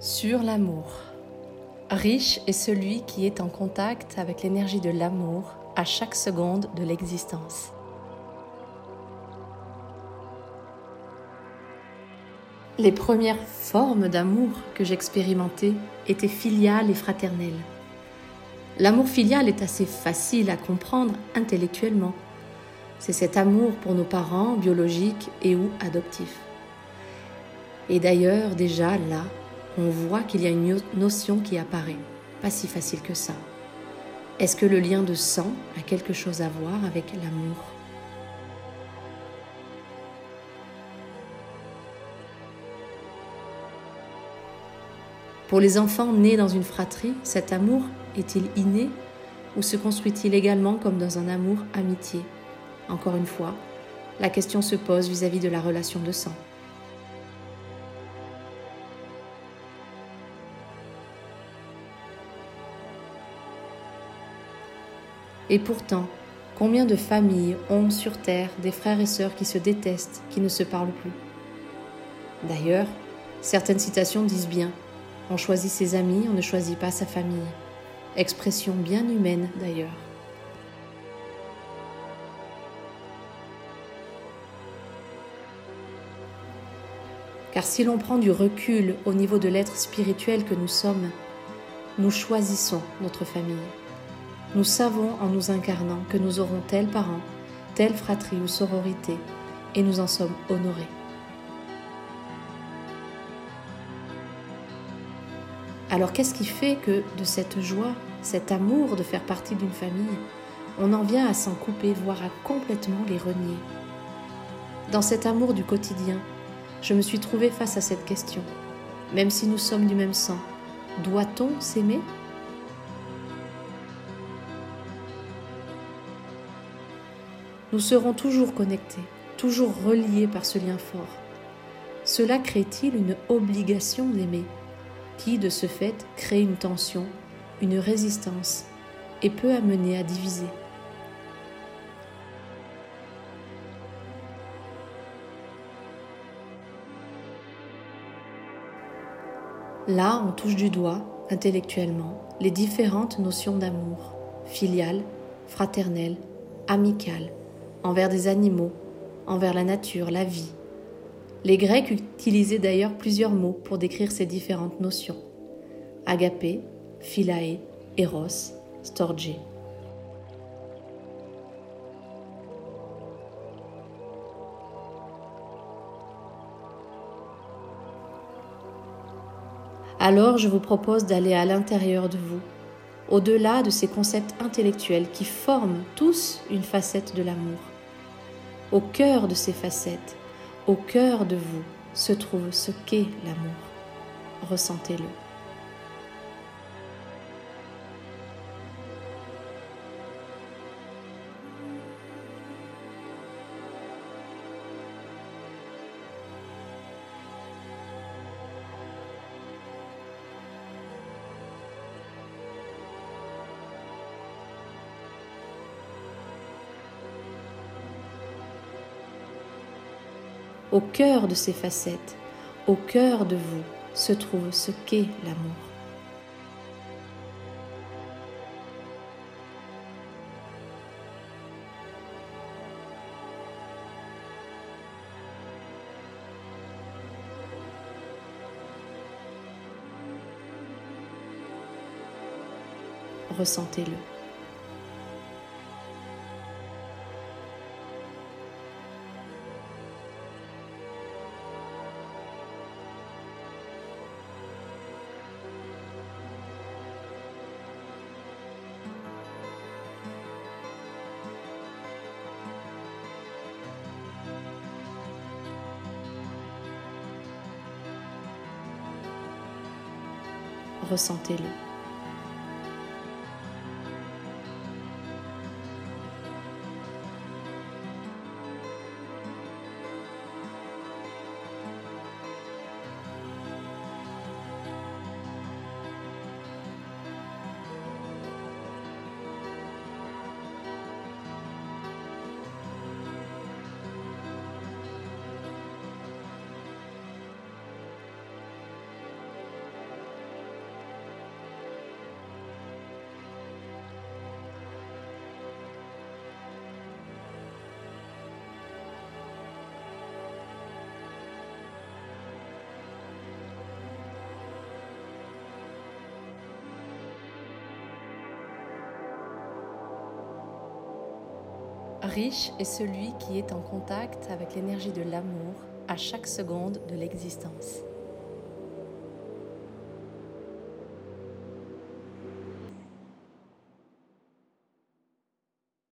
sur l'amour. Riche est celui qui est en contact avec l'énergie de l'amour à chaque seconde de l'existence. Les premières formes d'amour que j'expérimentais étaient filiales et fraternelles. L'amour filial est assez facile à comprendre intellectuellement. C'est cet amour pour nos parents biologiques et ou adoptifs. Et d'ailleurs, déjà là, on voit qu'il y a une notion qui apparaît. Pas si facile que ça. Est-ce que le lien de sang a quelque chose à voir avec l'amour? Pour les enfants nés dans une fratrie, cet amour est-il inné ou se construit-il également comme dans un amour amitié? Encore une fois, la question se pose vis-à-vis de la relation de sang. Et pourtant, combien de familles ont sur Terre des frères et sœurs qui se détestent, qui ne se parlent plus? D'ailleurs, certaines citations disent bien On choisit ses amis, on ne choisit pas sa famille. Expression bien humaine d'ailleurs. Car si l'on prend du recul au niveau de l'être spirituel que nous sommes, nous choisissons notre famille. Nous savons en nous incarnant que nous aurons tel parent, telle fratrie ou sororité, et nous en sommes honorés. Alors qu'est-ce qui fait que de cette joie, cet amour de faire partie d'une famille, on en vient à s'en couper, voire à complètement les renier? Dans cet amour du quotidien, je me suis trouvée face à cette question. Même si nous sommes du même sang, doit-on s'aimer? Nous serons toujours connectés, toujours reliés par ce lien fort. Cela crée-t-il une obligation d'aimer, qui de ce fait crée une tension, une résistance, et peut amener à diviser? Là, on touche du doigt, intellectuellement, les différentes notions d'amour, filial, fraternel, amical, envers des animaux, envers la nature, la vie. Les Grecs utilisaient d'ailleurs plusieurs mots pour décrire ces différentes notions. Agapé, philae, eros, storge. Alors je vous propose d'aller à l'intérieur de vous au-delà de ces concepts intellectuels qui forment tous une facette de l'amour. Au cœur de ces facettes, au cœur de vous, se trouve ce qu'est l'amour. Ressentez-le. Au cœur de ces facettes, au cœur de vous, se trouve ce qu'est l'amour. Ressentez-le. Ressentez-le. Riche est celui qui est en contact avec l'énergie de l'amour à chaque seconde de l'existence.